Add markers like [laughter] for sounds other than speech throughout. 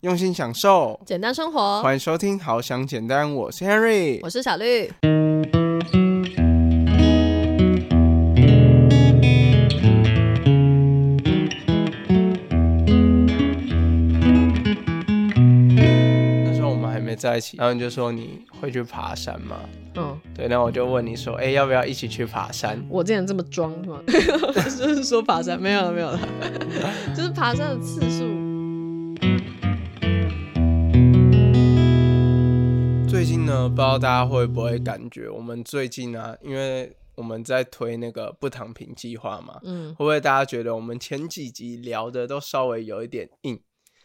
用心享受，简单生活。欢迎收听《好想简单》，我是 Henry，我是小绿。那时候我们还没在一起，然后你就说你会去爬山吗？嗯，对，那我就问你说，哎、要不要一起去爬山？我之前这么装是吗？[laughs] 就是说爬山，没有了，没有了，[laughs] 就是爬山的次数。呢，不知道大家会不会感觉，我们最近啊，因为我们在推那个不躺平计划嘛，嗯会不会大家觉得我们前几集聊的都稍微有一点硬，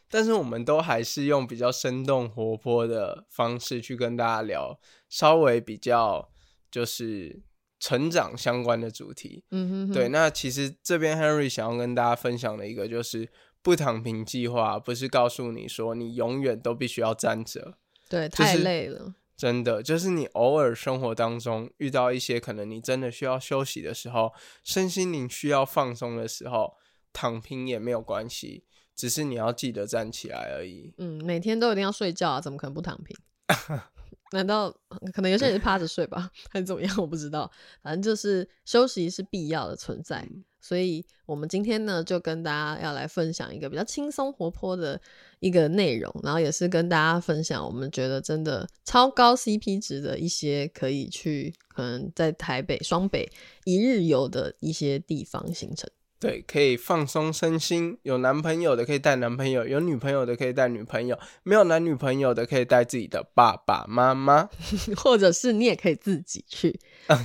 但是我们都还是用比较生动活泼的方式去跟大家聊，稍微比较就是成长相关的主题。嗯哼哼，对，那其实这边 Henry 想要跟大家分享的一个就是不躺平计划，不是告诉你说你永远都必须要站着。对，太累了。真的，就是你偶尔生活当中遇到一些可能你真的需要休息的时候，身心灵需要放松的时候，躺平也没有关系，只是你要记得站起来而已。嗯，每天都一定要睡觉啊，怎么可能不躺平？[laughs] 难道可能有些人是趴着睡吧，[laughs] 还是怎么样？我不知道。反正就是休息是必要的存在，所以我们今天呢，就跟大家要来分享一个比较轻松活泼的一个内容，然后也是跟大家分享我们觉得真的超高 CP 值的一些可以去可能在台北、双北一日游的一些地方行程。对，可以放松身心。有男朋友的可以带男朋友，有女朋友的可以带女朋友，没有男女朋友的可以带自己的爸爸妈妈。[laughs] 或者是你也可以自己去。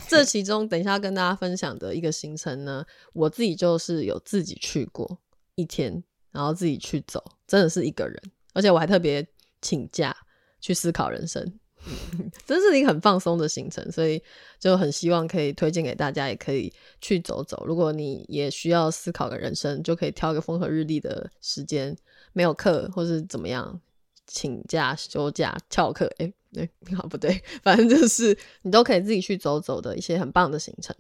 这其中，等一下跟大家分享的一个行程呢，我自己就是有自己去过一天，然后自己去走，真的是一个人，而且我还特别请假去思考人生。[laughs] 真是一个很放松的行程，所以就很希望可以推荐给大家，也可以去走走。如果你也需要思考个人生，就可以挑个风和日丽的时间，没有课或是怎么样，请假、休假、翘课，哎、[laughs] 哎、好不对，[laughs] 反正就是你都可以自己去走走的一些很棒的行程。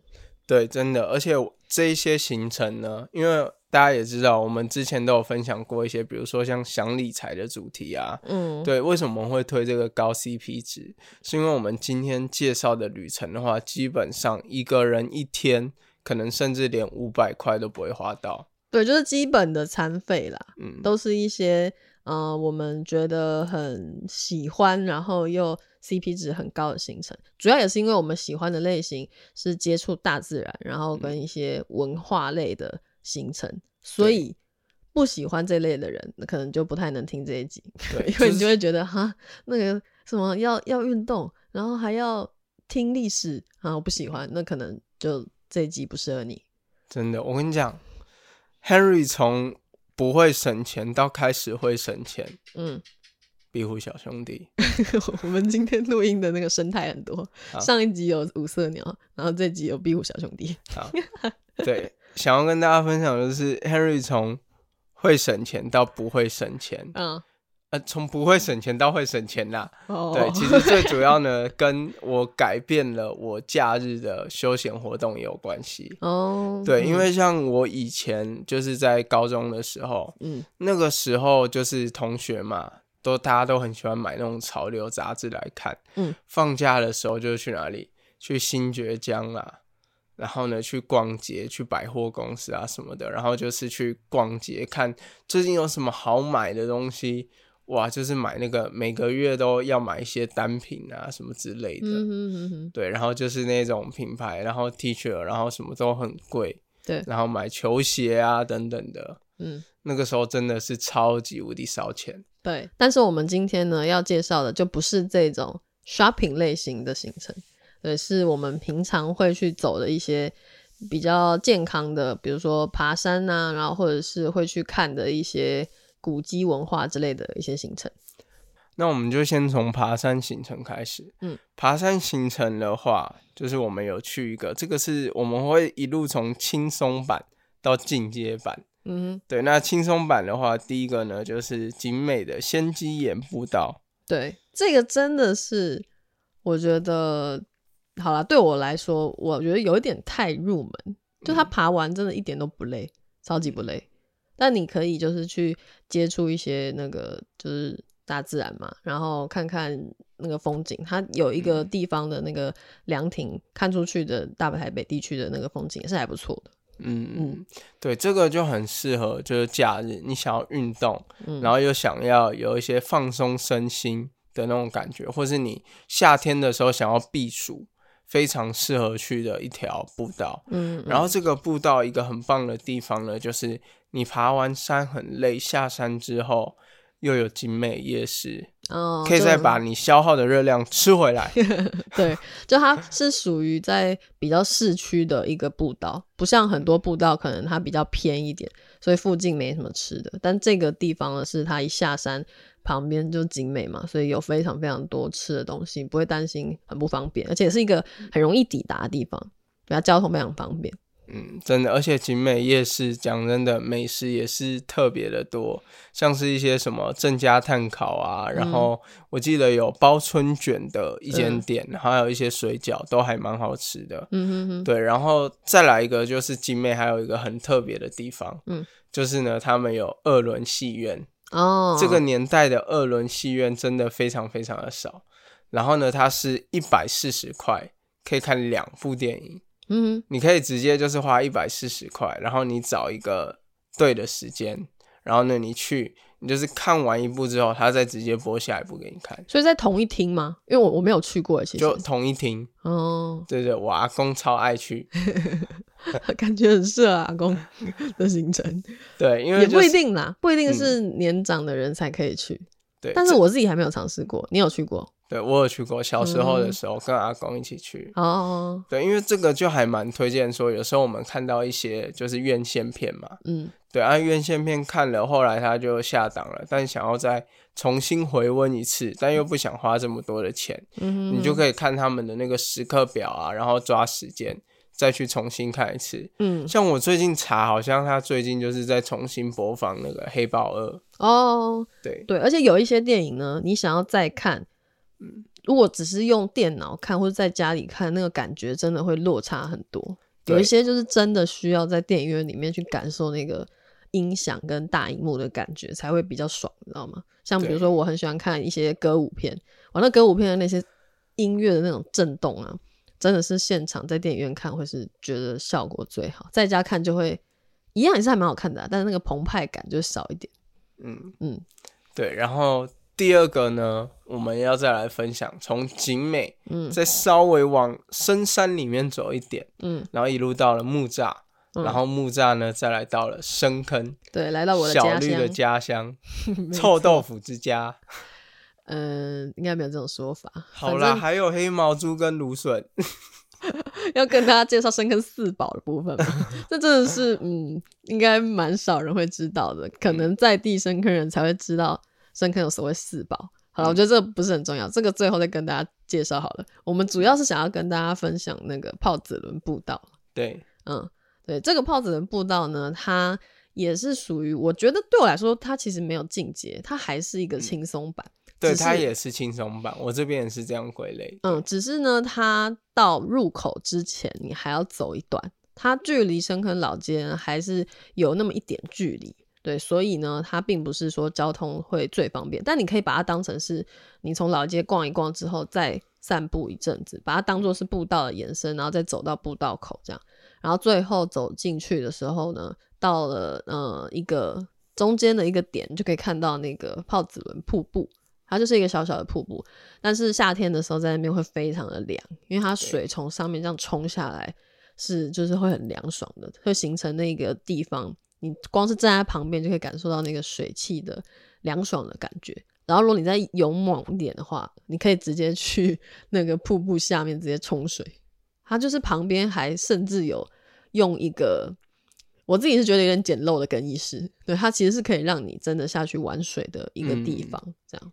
对，真的，而且这一些行程呢，因为大家也知道，我们之前都有分享过一些，比如说像想理财的主题啊。嗯，对，为什么我们会推这个高 CP 值？是因为我们今天介绍的旅程的话，基本上一个人一天可能甚至连五百块都不会花到。对，就是基本的餐费啦，嗯，都是一些呃我们觉得很喜欢，然后又 CP 值很高的行程。主要也是因为我们喜欢的类型是接触大自然，然后跟一些文化类的行程，所以不喜欢这类的人，可能就不太能听这一集，对 [laughs] 因为你就会觉得哈，那个什么要要运动，然后还要听历史啊，我不喜欢，那可能就这一集不适合你。真的，我跟你讲，Henry 从不会省钱到开始会省钱，嗯，壁虎小兄弟。[laughs] 我们今天录音的那个生态很多，上一集有五色鸟，然后这集有壁虎小兄弟。好，[laughs] 对，想要跟大家分享的就是 Henry 从会省钱到不会省钱，嗯，呃，从不会省钱到会省钱啦。哦，对，其实最主要呢，跟我改变了我假日的休闲活动也有关系。哦，对，嗯因为像我以前就是在高中的时候，嗯那个时候就是同学嘛，都大家都很喜欢买那种潮流杂志来看。嗯，放假的时候就去哪里？去新觉江啊，然后呢去逛街，去百货公司啊什么的，然后就是去逛街看最近有什么好买的东西。哇，就是买那个每个月都要买一些单品啊什么之类的。嗯哼哼哼，对，然后就是那种品牌，然后 T 恤，然后什么都很贵，对，然后买球鞋啊等等的。嗯那个时候真的是超级无敌烧钱。对。但是我们今天呢要介绍的就不是这种 shopping 类型的行程，对，是我们平常会去走的一些比较健康的，比如说爬山呐、然后或者是会去看的一些古迹文化之类的一些行程。那我们就先从爬山行程开始。嗯，爬山行程的话，就是我们有去一个，这个是我们会一路从轻松版到进阶版。嗯哼，对，那轻松版的话，第一个呢就是景美的仙鸡岩步道。对，这个真的是我觉得好啦，对我来说，我觉得有一点太入门，就他爬完真的一点都不累，超级不累。但你可以就是去接触一些那个就是大自然嘛，然后看看那个风景。它有一个地方的那个凉亭，看出去的大台北地区的那个风景也是还不错的。嗯嗯，对，这个就很适合，就是假日你想要运动，然后又想要有一些放松身心的那种感觉，或是你夏天的时候想要避暑，非常适合去的一条步道。嗯，然后这个步道一个很棒的地方呢，就是你爬完山很累，下山之后又有景美夜市。哦，可以再把你消耗的热量吃回来。[laughs] 对，就它是属于在比较市区的一个步道，不像很多步道可能它比较偏一点，所以附近没什么吃的。但这个地方呢，是它一下山旁边就景美嘛，所以有非常非常多吃的东西，不会担心很不方便，而且是一个很容易抵达的地方，它交通非常方便。嗯，真的，而且景美夜市讲真的，美食也是特别的多，像是一些什么郑家炭烤啊，然后我记得有包春卷的一间店，还有一些水饺都还蛮好吃的。嗯哼哼，对，然后再来一个就是景美还有一个很特别的地方，嗯，就是呢，他们有二轮戏院。哦，这个年代的二轮戏院真的非常非常的少，然后呢，它是一百四十块可以看两部电影。嗯，你可以直接就是花一百四十块，然后你找一个对的时间，然后呢，你去，你就是看完一部之后，他再直接播下一部给你看。所以在同一厅吗？因为我我没有去过，其实就同一厅。哦，对对，我阿公超爱去，[laughs] 感觉很适合阿公的行程。对，因为也不一定啦，不一定是年长的人才可以去。对，但是我自己还没有尝试过，你有去过？对，我有去过，小时候的时候跟阿公一起去。哦，对，因为这个就还蛮推荐，说有时候我们看到一些就是院线片嘛，嗯，对，按院线片看了，后来他就下档了，但想要再重新回温一次，但又不想花这么多的钱，嗯，你就可以看他们的那个时刻表啊，然后抓时间再去重新看一次。嗯，像我最近查，好像他最近就是在重新播放那个《黑豹二》。哦，对对，而且有一些电影呢，你想要再看。如果只是用电脑看或者在家里看，那个感觉真的会落差很多。有一些就是真的需要在电影院里面去感受那个音响跟大荧幕的感觉，才会比较爽，你知道吗？像比如说，我很喜欢看一些歌舞片，完了歌舞片的那些音乐的那种震动啊，真的是现场在电影院看会是觉得效果最好，在家看就会一样也是还蛮好看的，但是那个澎湃感就少一点。嗯嗯，对，然后。第二个呢，我们要再来分享，从景美，嗯，再稍微往深山里面走一点，嗯，然后一路到了木栅，然后木栅呢，再来到了深坑，对，来到我的小绿的家乡，[laughs] 臭豆腐之家，嗯，应该没有这种说法。好啦，还有黑毛猪跟芦笋，[laughs] 要跟大家介绍深坑四宝的部分 [laughs] 这真的是，嗯，应该蛮少人会知道的，可能在地深坑人才会知道。深坑有所谓四宝，好了，我觉得这个不是很重要，这个最后再跟大家介绍好了。我们主要是想要跟大家分享那个炮子轮步道。对，嗯，对，这个炮子轮步道呢，它也是属于，我觉得对我来说，它其实没有进阶，它还是一个轻松版。对，它也是轻松版，我这边也是这样归类。嗯，只是呢，它到入口之前，你还要走一段，它距离深坑老街还是有那么一点距离。对，所以呢，它并不是说交通会最方便，但你可以把它当成是你从老街逛一逛之后再散步一阵子，把它当做是步道的延伸，然后再走到步道口这样，然后最后走进去的时候呢，到了呃一个中间的一个点，就可以看到那个泡子轮瀑布，它就是一个小小的瀑布，但是夏天的时候在那边会非常的凉，因为它水从上面这样冲下来，是就是会很凉爽的，会形成那个地方。你光是站在旁边就可以感受到那个水汽的凉爽的感觉。然后，如果你再勇猛一点的话，你可以直接去 [laughs] 那个瀑布下面直接冲水。它就是旁边还甚至有用一个，我自己是觉得有点简陋的更衣室。对，它其实是可以让你真的下去玩水的一个地方。这样。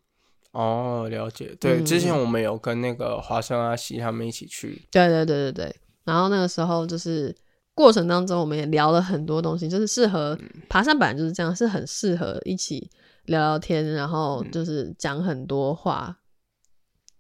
哦，了解。对，之前我们有跟那个华生阿西他们一起去。对对对对对。然后那个时候就是。过程当中，我们也聊了很多东西，就是适合爬山，本来就是这样，是很适合一起聊聊天，然后就是讲很多话，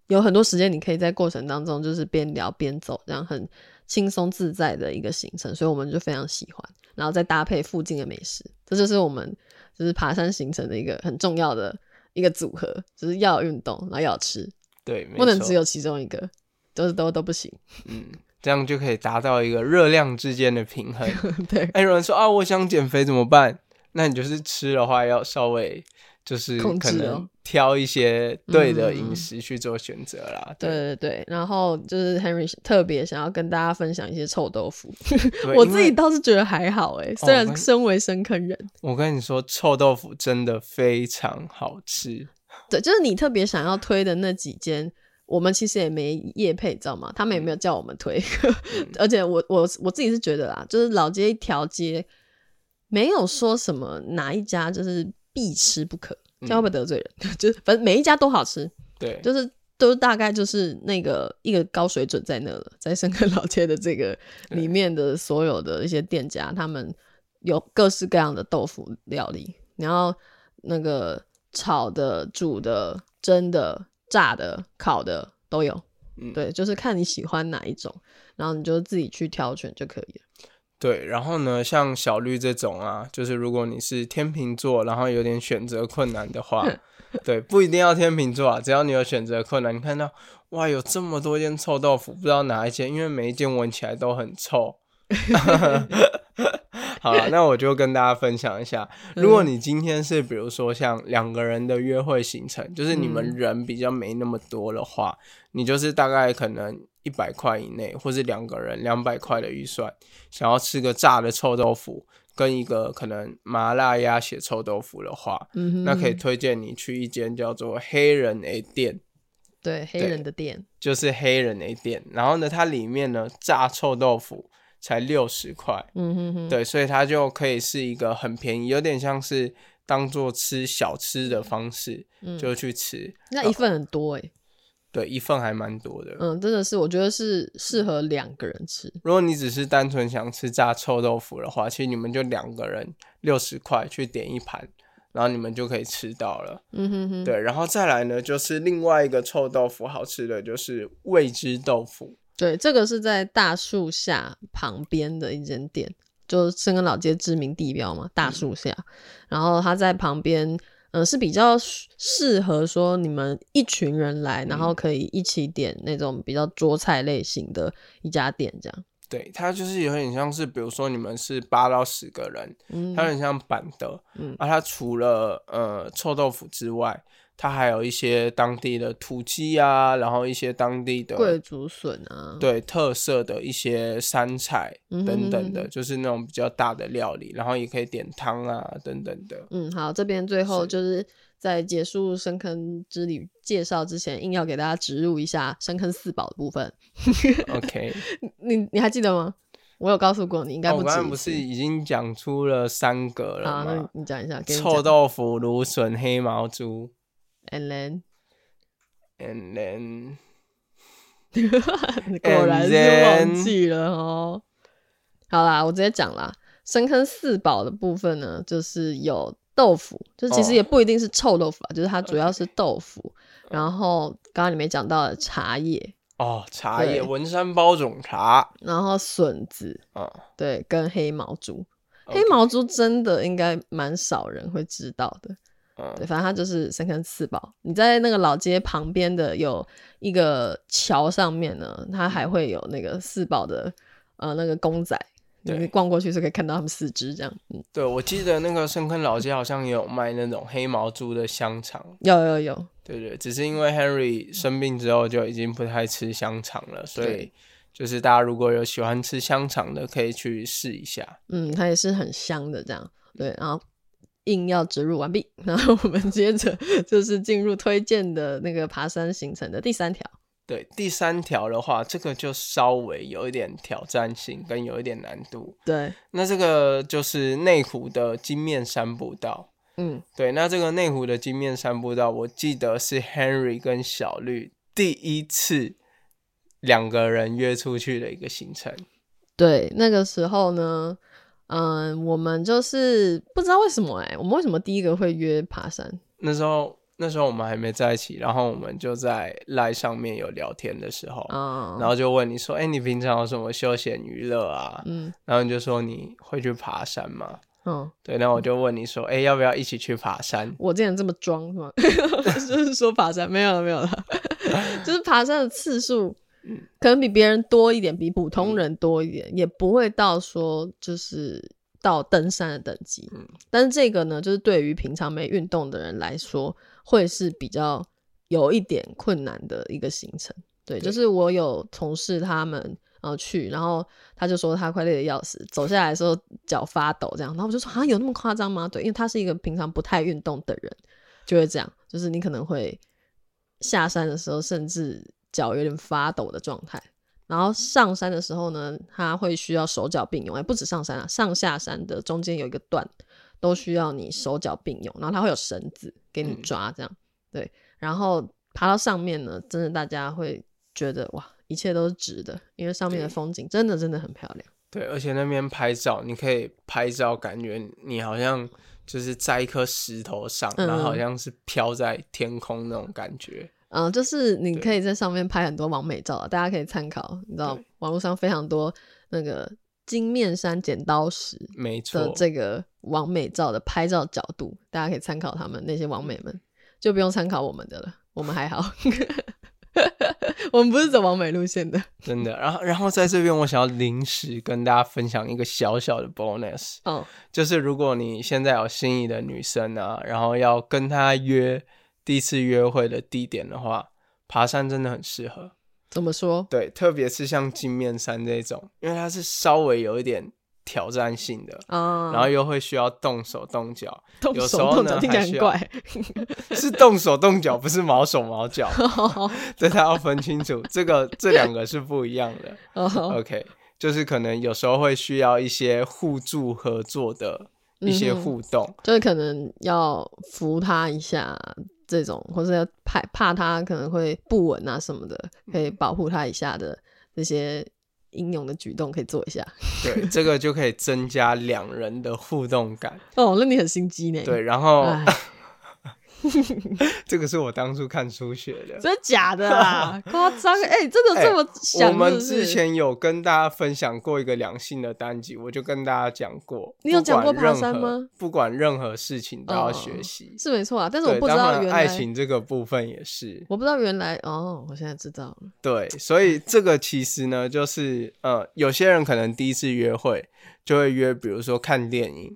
有很多时间，你可以在过程当中就是边聊边走，这样很轻松自在的一个行程，所以我们就非常喜欢，然后再搭配附近的美食。这就是我们就是爬山行程的一个很重要的一个组合，就是要运动，然后要吃，对，不能只有其中一个，都是都都不行。[laughs] 嗯，这样就可以达到一个热量之间的平衡。[laughs] 对，哎，有人说啊，我想减肥怎么办？那你就是吃的话要稍微就是控制可能哦挑一些对的嗯饮食去做选择啦。对对对，然后就是 Henry 特别想要跟大家分享一些臭豆腐，[laughs] 我自己倒是觉得还好哎，虽然身为深坑人，我跟你说，臭豆腐真的非常好吃。对，就是你特别想要推的那几间，我们其实也没业配，知道吗？他们也没有叫我们推，[laughs] 而且我我我自己是觉得啦，就是老街一条街没有说什么哪一家就是必吃不可，这样会不会得罪人？[laughs] 就是反正每一家都好吃，对，就是都大概就是那个一个高水准在那了，在深坑老街的这个里面的所有的一些店家，他们有各式各样的豆腐料理，然后那个炒的、煮的、蒸的、炸的、烤的都有。嗯对，就是看你喜欢哪一种，然后你就自己去挑选就可以了。对，然后呢，像小绿这种啊，就是如果你是天秤座，然后有点选择困难的话，对，不一定要天秤座啊，只要你有选择困难，你看到哇，有这么多间臭豆腐，不知道哪一间，因为每一间闻起来都很臭。[laughs] [laughs] 好了，[laughs] 那我就跟大家分享一下，如果你今天是比如说像两个人的约会行程，就是你们嗯。人比较没那么多的话，你就是大概可能一百块以内，或是两个人两百块的预算，想要吃个炸的臭豆腐，跟一个可能麻辣鸭血臭豆腐的话，嗯，那可以推荐你去一间叫做黑人 A 店，对黑人的店，就是黑人 A 店。然后呢，它里面呢炸臭豆腐才六十块，嗯哼哼，对，所以它就可以是一个很便宜，有点像是当做吃小吃的方式，嗯就去吃。那一份很多哎、对，一份还蛮多的。嗯，真的是，我觉得是适合两个人吃。如果你只是单纯想吃炸臭豆腐的话，其实你们就两个人六十块去点一盘，然后你们就可以吃到了。嗯哼哼，对，然后再来呢，就是另外一个臭豆腐好吃的就是味之豆腐。对，这个是在大树下旁边的一间店，就是深根老街知名地标嘛，大树下。然后它在旁边，嗯、是比较适适合说你们一群人来，然后可以一起点那种比较桌菜类型的一家店，这样。对，它就是有点像是，比如说你们是八到十个人，嗯它有点像板的，嗯啊，它除了呃臭豆腐之外，它还有一些当地的土鸡啊，然后一些当地的贵族笋啊，对特色的一些山菜等等的，哼哼就是那种比较大的料理，然后也可以点汤啊等等的。嗯，好，这边最后就是在结束深坑之旅介绍之前，硬要给大家植入一下深坑四宝的部分。[laughs] OK，你你还记得吗？我有告诉过你，应该不止一次。刚才不是已经讲出了三个了吗？你讲一下，给你臭豆腐、芦笋、黑毛猪 And then，，and then [laughs] 果然是 And 忘记了哦。好啦，我直接讲啦。深坑四宝的部分呢，就是有豆腐，就其实哦也不一定是臭豆腐啊，就是它主要是豆腐。然后刚刚里面讲到的茶叶，哦，茶叶文山包种茶，然后笋子，啊、对，跟黑毛猪。黑毛猪真的应该蛮少人会知道的，嗯对，反正它就是深坑四宝。你在那个老街旁边的有一个桥上面呢，它还会有那个四宝的呃那个公仔，对你逛过去是可以看到他们四只这样。嗯，对，我记得那个深坑老街好像也有卖那种黑毛猪的香肠，有有有，对对，只是因为 Henry 生病之后就已经不太吃香肠了，所以就是大家如果有喜欢吃香肠的，可以去试一下。嗯，它也是很香的这样。对，然后硬要植入完毕，[laughs] 然后我们接着就是进入推荐的那个爬山行程的第三条。对，第三条的话，这个就稍微有一点挑战性，跟有一点难度。对，那这个就是内湖的金面山步道。嗯，对，那这个内湖的金面山步道，我记得是 Henry 跟小绿第一次两个人约出去的一个行程。对，那个时候呢，嗯，我们就是不知道为什么哎、我们为什么第一个会约爬山？那时候那时候我们还没在一起，然后我们就在赖上面有聊天的时候，啊、然后就问你说：“哎、你平常有什么休闲娱乐啊？”嗯然后你就说你会去爬山吗？嗯，对，那我就问你说，哎、要不要一起去爬山？我之前这么装是吗？[laughs] 就是说爬山没有了，没有了，[laughs] 就是爬山的次数嗯可能比别人多一点，比普通人多一点，也不会到说就是到登山的等级。嗯但是这个呢，就是对于平常没运动的人来说，会是比较有一点困难的一个行程。对，对就是我有同事他们然后去，然后他就说他快累得要死，走下来的时候脚发抖这样，然后我就说啊有那么夸张吗？对，因为他是一个平常不太运动的人，就会这样，就是你可能会下山的时候甚至脚有点发抖的状态。然后上山的时候呢，他会需要手脚并用，哎，不止上山啊，上下山的中间有一个段都需要你手脚并用，然后它会有绳子给你嗯抓，这样、对。然后爬到上面呢，真的大家会觉得哇，一切都是值的，因为上面的风景真的真的很漂亮。对，而且那边拍照，你可以拍照，感觉你好像就是在一颗石头上，然后好嗯像是飘在天空那种感觉。嗯，就是你可以在上面拍很多完美照啊，大家可以参考。你知道网络上非常多那个金面山剪刀石没错的，这个完美照的拍照角度，大家可以参考他们那些完美们，就不用参考我们的了，我们还好。[laughs] 我们不是走完美路线的真的。然后，然后在这边，我想要临时跟大家分享一个小小的 bonus，哦。就是如果你现在有心仪的女生啊，然后要跟她约第一次约会的地点的话，爬山真的很适合。怎么说？对，特别是像金面山这种，因为它是稍微有一点挑战性的，啊，然后又会需要动手动脚，动有时候呢手动脚听起来很怪。[laughs] 是动手动脚，不是毛手毛脚，[laughs] 对他要分清楚，这个这两个是不一样的。哦，OK，就是可能有时候会需要一些互助合作的一些互动，就是可能要扶他一下这种，或者要怕怕他可能会不稳啊什么的，可以保护他一下的这些英勇的举动可以做一下。对，这个就可以增加两人的互动感。[laughs] 哦，那你很心机呢。对，，然后哎，[laughs] 这个是我当初看书学的。真的假的啦？[laughs] 夸张哎，真的这么想？我们之前有跟大家分享过一个两性的单集，我就跟大家讲过。你有讲过爬山吗？不管任何事情都要哦学习。是没错啊，但是我，不知道原来爱情这个部分也是。我不知道原来哦，我现在知道了。对，所以这个其实呢，就是呃，有些人可能第一次约会就会约，比如说看电影，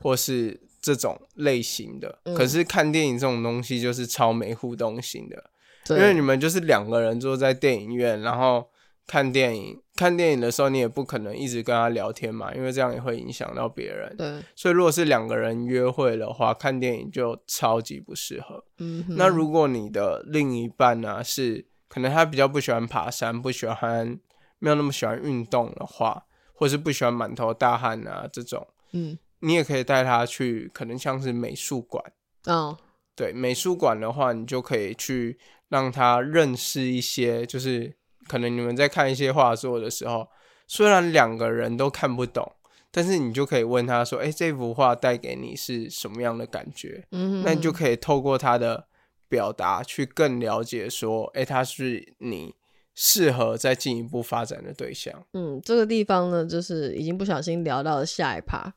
或是这种类型的。嗯可是看电影这种东西就是超没互动性的，因为你们就是两个人坐在电影院，然后看电影。看电影的时候，你也不可能一直跟他聊天嘛，因为这样也会影响到别人。对，所以，如果是两个人约会的话，看电影就超级不适合。嗯，那如果你的另一半呢、是可能他比较不喜欢爬山，不喜欢没有那么喜欢运动的话，或是不喜欢满头大汗啊这种，嗯你也可以带他去，可能像是美术馆。嗯对，美术馆的话，你就可以去让他认识一些，就是可能你们在看一些画作的时候，虽然两个人都看不懂，但是你就可以问他说：“哎，这幅画带给你是什么样的感觉？”嗯哼，那你就可以透过他的表达去更了解说，哎、他是你适合再进一步发展的对象。嗯，这个地方呢，就是已经不小心聊到了下一趴，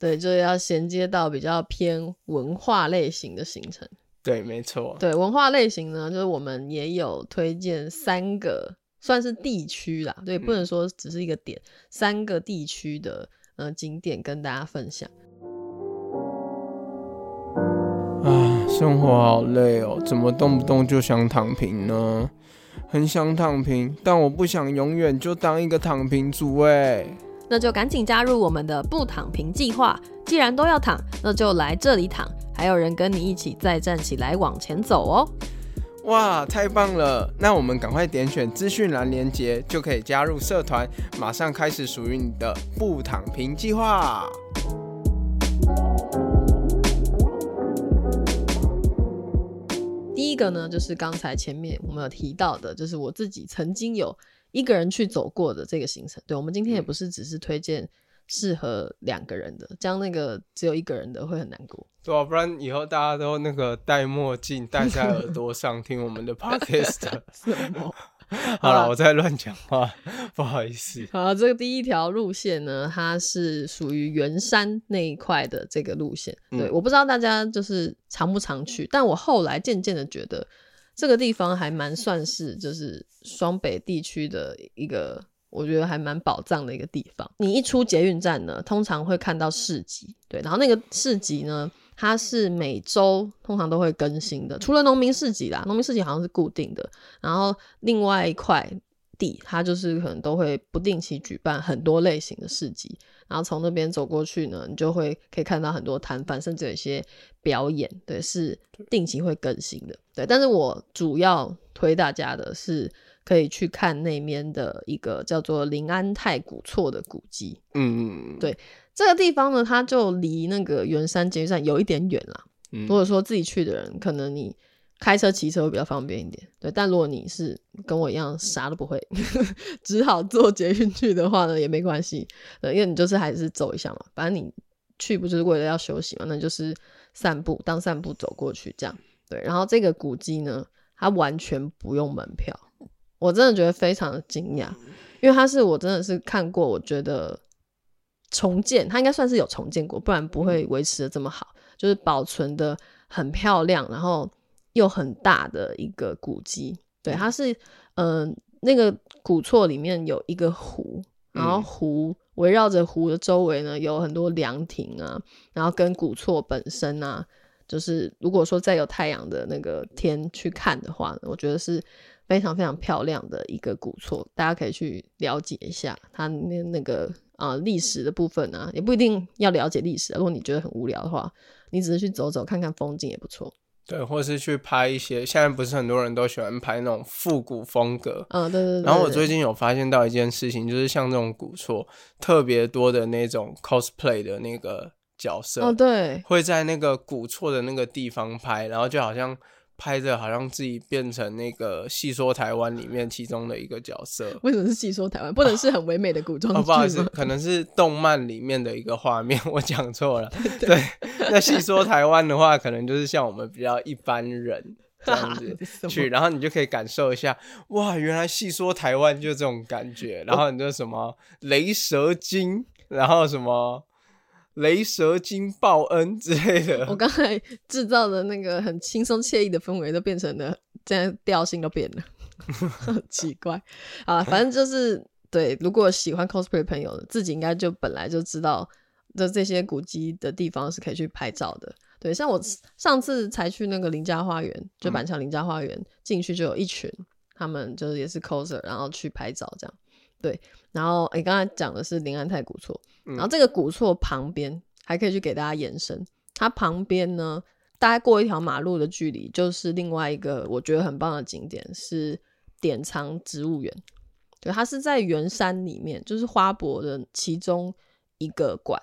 对，就是要衔接到比较偏文化类型的行程。对，没错。对，文化类型呢，就是我们也有推荐三个，算是地区啦，对，不能说只是一个点，三个地区的呃景点跟大家分享。啊，生活好累哦，怎么动不动就想躺平呢？很想躺平，但我不想永远就当一个躺平族哎。那就赶紧加入我们的不躺平计划。既然都要躺，那就来这里躺，还有人跟你一起再站起来往前走哦。哇，太棒了！那我们赶快点选资讯栏连接，就可以加入社团，马上开始属于你的不躺平计划。个呢，就是刚才前面我们有提到的，就是我自己曾经有一个人去走过的这个行程。对我们今天也不是只是推荐适合两个人的，这样那个只有一个人的会很难过。对啊，不然以后大家都那个戴墨镜戴在耳朵上听我们的 [laughs] podcast。什么？好了，我在乱讲话，[laughs] 不好意思。好，这个第一条路线呢，它是属于圆山那一块的这个路线。对，嗯我不知道大家就是常不常去，但我后来渐渐的觉得这个地方还蛮算是就是双北地区的一个。我觉得还蛮宝藏的一个地方。你一出捷运站呢，通常会看到市集，对，然后那个市集呢，它是每周通常都会更新的，除了农民市集啦，农民市集好像是固定的，然后另外一块地，它就是可能都会不定期举办很多类型的市集，然后从那边走过去呢，你就会可以看到很多摊贩，甚至有一些表演，对，是定期会更新的，对。但是我主要推大家的是可以去看那边的一个叫做临安太古厝的古迹，嗯，对这个地方呢，它就离那个圆山捷运站有一点远啦。嗯如果说自己去的人，可能你开车、骑车会比较方便一点。对，但如果你是跟我一样啥都不会，[laughs] 只好坐捷运去的话呢，也没关系。对，因为你就是还是走一下嘛，反正你去不就是为了要休息嘛，那就是散步，当散步走过去这样。对，然后这个古迹呢，它完全不用门票，我真的觉得非常的惊讶，因为它是我真的是看过，我觉得重建，它应该算是有重建过，不然不会维持的这么好，就是保存的很漂亮，然后又很大的一个古迹。对，它是嗯、呃那个古厝里面有一个湖，然后嗯。湖围绕着湖的周围呢有很多凉亭啊，然后跟古厝本身啊，就是如果说在有太阳的那个天去看的话呢，我觉得是非常非常漂亮的一个古厝，大家可以去了解一下它那那个啊历史的部分啊，也不一定要了解历史啊。如果你觉得很无聊的话，你只是去走走看看风景也不错。对，或是去拍一些，现在不是很多人都喜欢拍那种复古风格。嗯，对对对然后我最近有发现到一件事情，就是像这种古厝特别多的那种 cosplay 的那个角色，哦对，会在那个古厝的那个地方拍，然后就好像拍着好像自己变成那个戏说台湾里面其中的一个角色。为什么是细说台湾？不能是很唯美的古装哦，剧不好意思，？可能是动漫里面的一个画面，我讲错了。对，那细说台湾的话，可能就是像我们比较一般人这样子 [laughs] 去，然后你就可以感受一下，哇，原来细说台湾就这种感觉。然后你就什么雷蛇精，然后什么雷蛇精报恩之类的。我刚才制造的那个很轻松惬意的氛围，都变成了这样调性都变了，[laughs] 很奇怪啊。反正就是对，如果喜欢 cosplay 的朋友，自己应该就本来就知道的这些古迹的地方是可以去拍照的。对，像我上次才去那个林家花园，就板桥林家花园进去就有一群，他们就是也是 coser，然后去拍照这样。对，然后你刚才讲的是临安泰古厝，嗯然后这个古厝旁边还可以去给大家延伸，它旁边呢，大概过一条马路的距离，就是另外一个我觉得很棒的景点是典藏植物园。对，它是在圆山里面，就是花博的其中一个馆。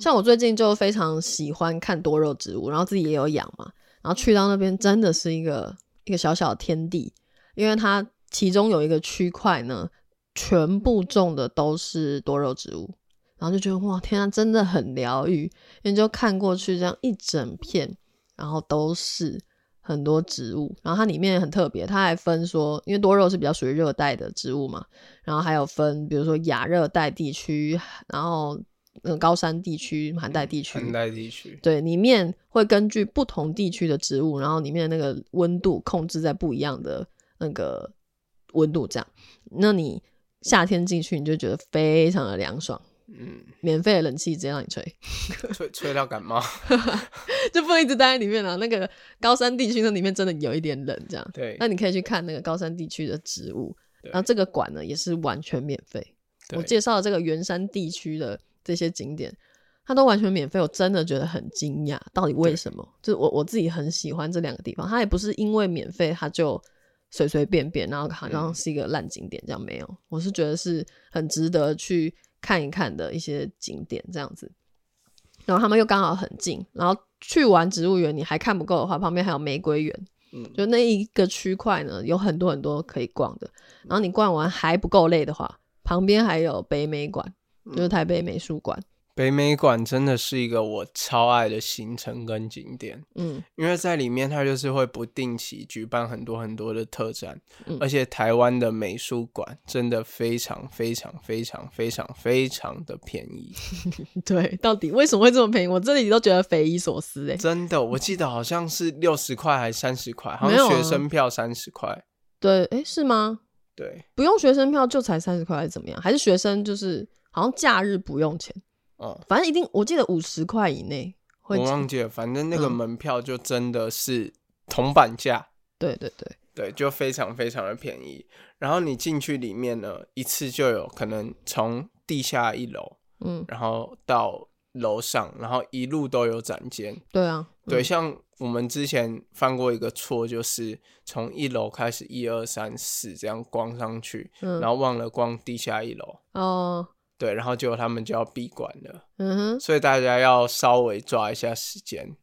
像我最近就非常喜欢看多肉植物，然后自己也有养嘛，然后去到那边真的是一个一个小小的天地，因为它其中有一个区块呢，全部种的都是多肉植物，然后就觉得哇天啊，真的很疗愈，因为就看过去这样一整片，然后都是很多植物，然后它里面很特别，它还分说，因为多肉是比较属于热带的植物嘛，然后还有分，比如说亚热带地区，然后嗯高山地区、寒带地区，寒带地区，对，里面会根据不同地区的植物，然后里面的那个温度控制在不一样的那个温度，这样，那你夏天进去你就觉得非常的凉爽，嗯，免费的冷气直接让你吹，[laughs] 吹吹到感冒。[laughs] 就不能一直待在里面了。那个高山地区那里面真的有一点冷，这样，对那你可以去看那个高山地区的植物，对然后这个馆呢也是完全免费。我介绍的这个圆山地区的这些景点，它都完全免费，我真的觉得很惊讶，到底为什么？就是我我自己很喜欢这两个地方，它也不是因为免费它就随随便便，然后好像是一个烂景点这样没有，我是觉得是很值得去看一看的一些景点这样子。然后他们又刚好很近，然后去完植物园你还看不够的话，旁边还有玫瑰园，嗯，就那一个区块呢，有很多很多可以逛的。然后你逛完还不够累的话，旁边还有北美馆，就是台北美术馆。北美馆真的是一个我超爱的行程跟景点，嗯因为在里面它就是会不定期举办很多很多的特展，嗯而且台湾的美术馆真的非常非常非常非常非常的便宜，[laughs] 对，到底为什么会这么便宜？我这里都觉得匪夷所思哎。真的，我记得好像是六十块还是三十块，好像学生票三十块，对，哎，是吗？对，不用学生票就才三十块，还是怎么样？还是学生就是好像假日不用钱？嗯。反正一定，我记得五十块以内会我。忘记了，反正那个嗯门票就真的是铜板价，对对对，对，就非常非常的便宜。然后你进去里面呢，一次就有可能从地下一楼，嗯，然后到楼上，然后一路都有展间。对啊，对，嗯像我们之前犯过一个错，就是从一楼开始一二三四这样逛上去，嗯然后忘了逛地下一楼。哦，对，然后结果他们就要闭馆了，嗯哼所以大家要稍微抓一下时间。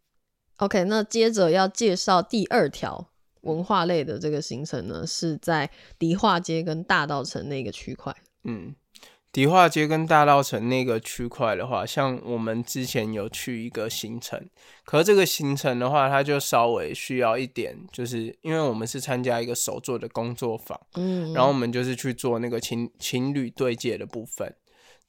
，OK，那接着要介绍第二条文化类的这个行程呢，是在迪化街跟大道城那个区块。嗯，迪化街跟大道城那个区块的话，像我们之前有去一个行程，可是这个行程的话，它就稍微需要一点，就是因为我们是参加一个手作的工作坊，嗯，然后我们就是去做那个情情侣对接的部分。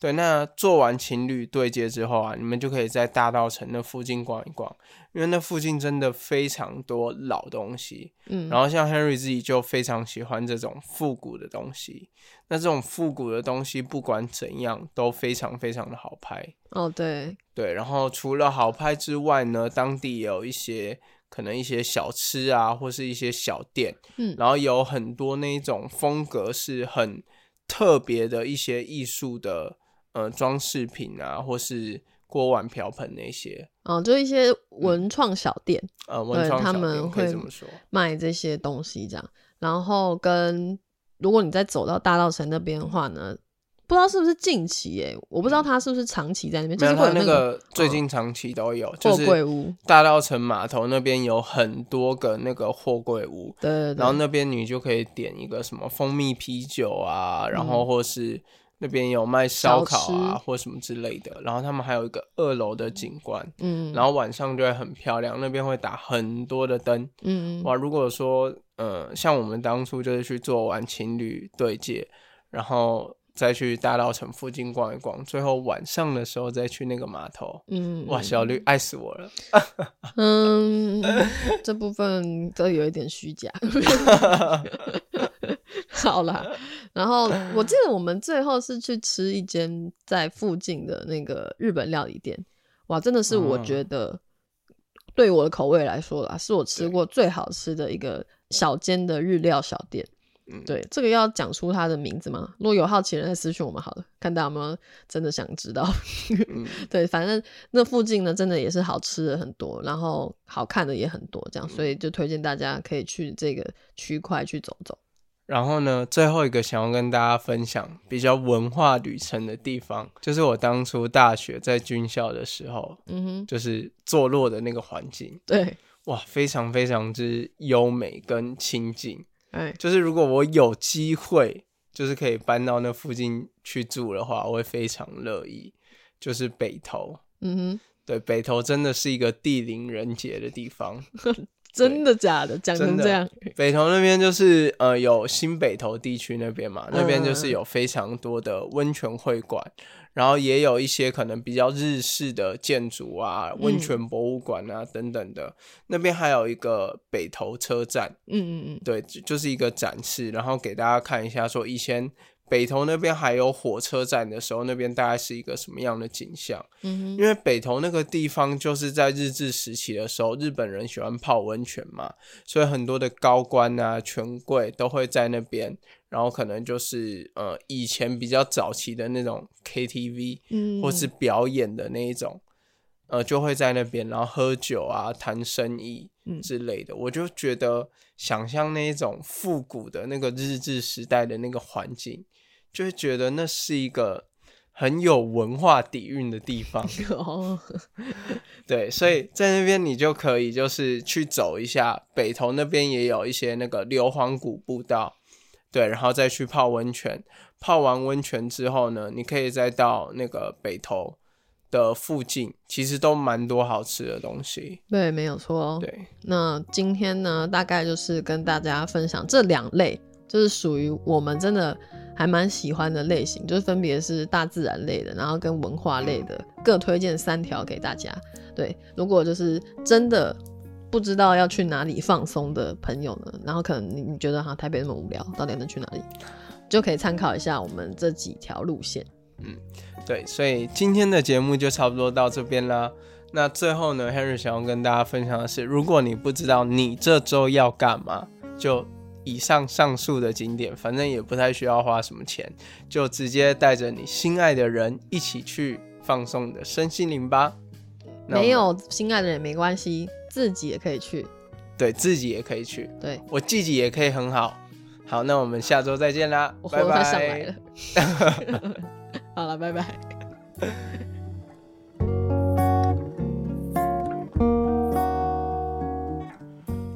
对，那做完情侣对接之后啊，你们就可以在大道城那附近逛一逛，因为那附近真的非常多老东西。嗯，然后像 Henry 自己就非常喜欢这种复古的东西，那这种复古的东西不管怎样都非常非常的好拍。哦，对，对，然后除了好拍之外呢，当地也有一些可能一些小吃啊，或是一些小店，嗯然后有很多那一种风格是很特别的一些艺术的呃装饰品啊，或是锅碗瓢盆那些哦，就一些文创小店。呃他创小店们会可以这么说。卖这些东西这样。然后跟如果你再走到大道城那边的话呢，不知道是不是近期诶、我不知道他是不是长期在那边，就是会有它那个个最近长期都有，就货是柜屋，大道城码头那边有很多个那个货柜屋，对，然后那边你就可以点一个什么蜂蜜啤酒啊，然后或是那边有卖烧烤啊或什么之类的，然后他们还有一个二楼的景观，嗯，然后晚上就会很漂亮，那边会打很多的灯，嗯嗯哇，如果说呃像我们当初就是去做完情侣对接，然后再去大稻城附近逛一逛，最后晚上的时候再去那个码头。嗯，哇，嗯小绿爱死我了！嗯，[laughs] 这部分都有一点虚假。[laughs] 好啦，然后 [laughs] 我记得我们最后是去吃一间在附近的那个日本料理店，哇，真的是我哦觉得对我的口味来说啦，是我吃过最好吃的一个小间的日料小店。嗯，对，这个要讲出它的名字吗？如果有好奇的人再私讯我们好了，看大家有没有真的想知道。嗯 [laughs] 对，反正那附近呢，真的也是好吃的很多，然后好看的也很多，这样，所以就推荐大家可以去这个区块去走走。然后呢，最后一个想要跟大家分享比较文化旅程的地方，就是我当初大学在军校的时候，嗯哼，就是坐落的那个环境，对，哇，非常非常之优美跟清静。哎，就是如果我有机会，就是可以搬到那附近去住的话，我会非常乐意。就是北投，嗯哼对，北投真的是一个地灵人杰的地方。[laughs] 哼，真的假的？讲成这样，北投那边就是呃有新北投地区那边嘛，那边就是嗯有非常多的温泉会馆，然后也有一些可能比较日式的建筑啊、温泉博物馆啊等等的。那边还有一个北投车站，嗯嗯嗯，对，就就是一个展示，然后给大家看一下说以前。北投那边还有火车站的时候，那边大概是一个什么样的景象？嗯因为北投那个地方就是在日治时期的时候，日本人喜欢泡温泉嘛，所以很多的高官啊、权贵都会在那边，然后可能就是呃以前比较早期的那种 KTV 嗯，或是表演的那一种，呃就会在那边，然后喝酒啊、谈生意嗯之类的。我就觉得想象那一种复古的那个日治时代的那个环境，就会觉得那是一个很有文化底蕴的地方。[laughs] 哦，[laughs] 对，所以在那边你就可以就是去走一下，北投那边也有一些那个硫磺谷步道，对，然后再去泡温泉。泡完温泉之后呢，你可以再到那个北投的附近，其实都蛮多好吃的东西。对，没有错哦。对，那今天呢，大概就是跟大家分享这两类，就是属于我们真的还蛮喜欢的类型，就是分别是大自然类的，然后跟文化类的，各推荐三条给大家。对，如果就是真的不知道要去哪里放松的朋友呢，然后可能你你觉得哈台北那么无聊，到底能去哪里，就可以参考一下我们这几条路线。嗯对，所以今天的节目就差不多到这边啦。那最后呢，Henry 想要跟大家分享的是，如果你不知道你这周要干嘛，就以上上述的景点，反正也不太需要花什么钱，就直接带着你心爱的人一起去放松你的身心灵吧。没有心爱的人没关系，自己也可以去。对自己也可以去，对我自己也可以很好。好，那我们下周再见啦，拜拜。都快上来了。[laughs] 好了，拜拜。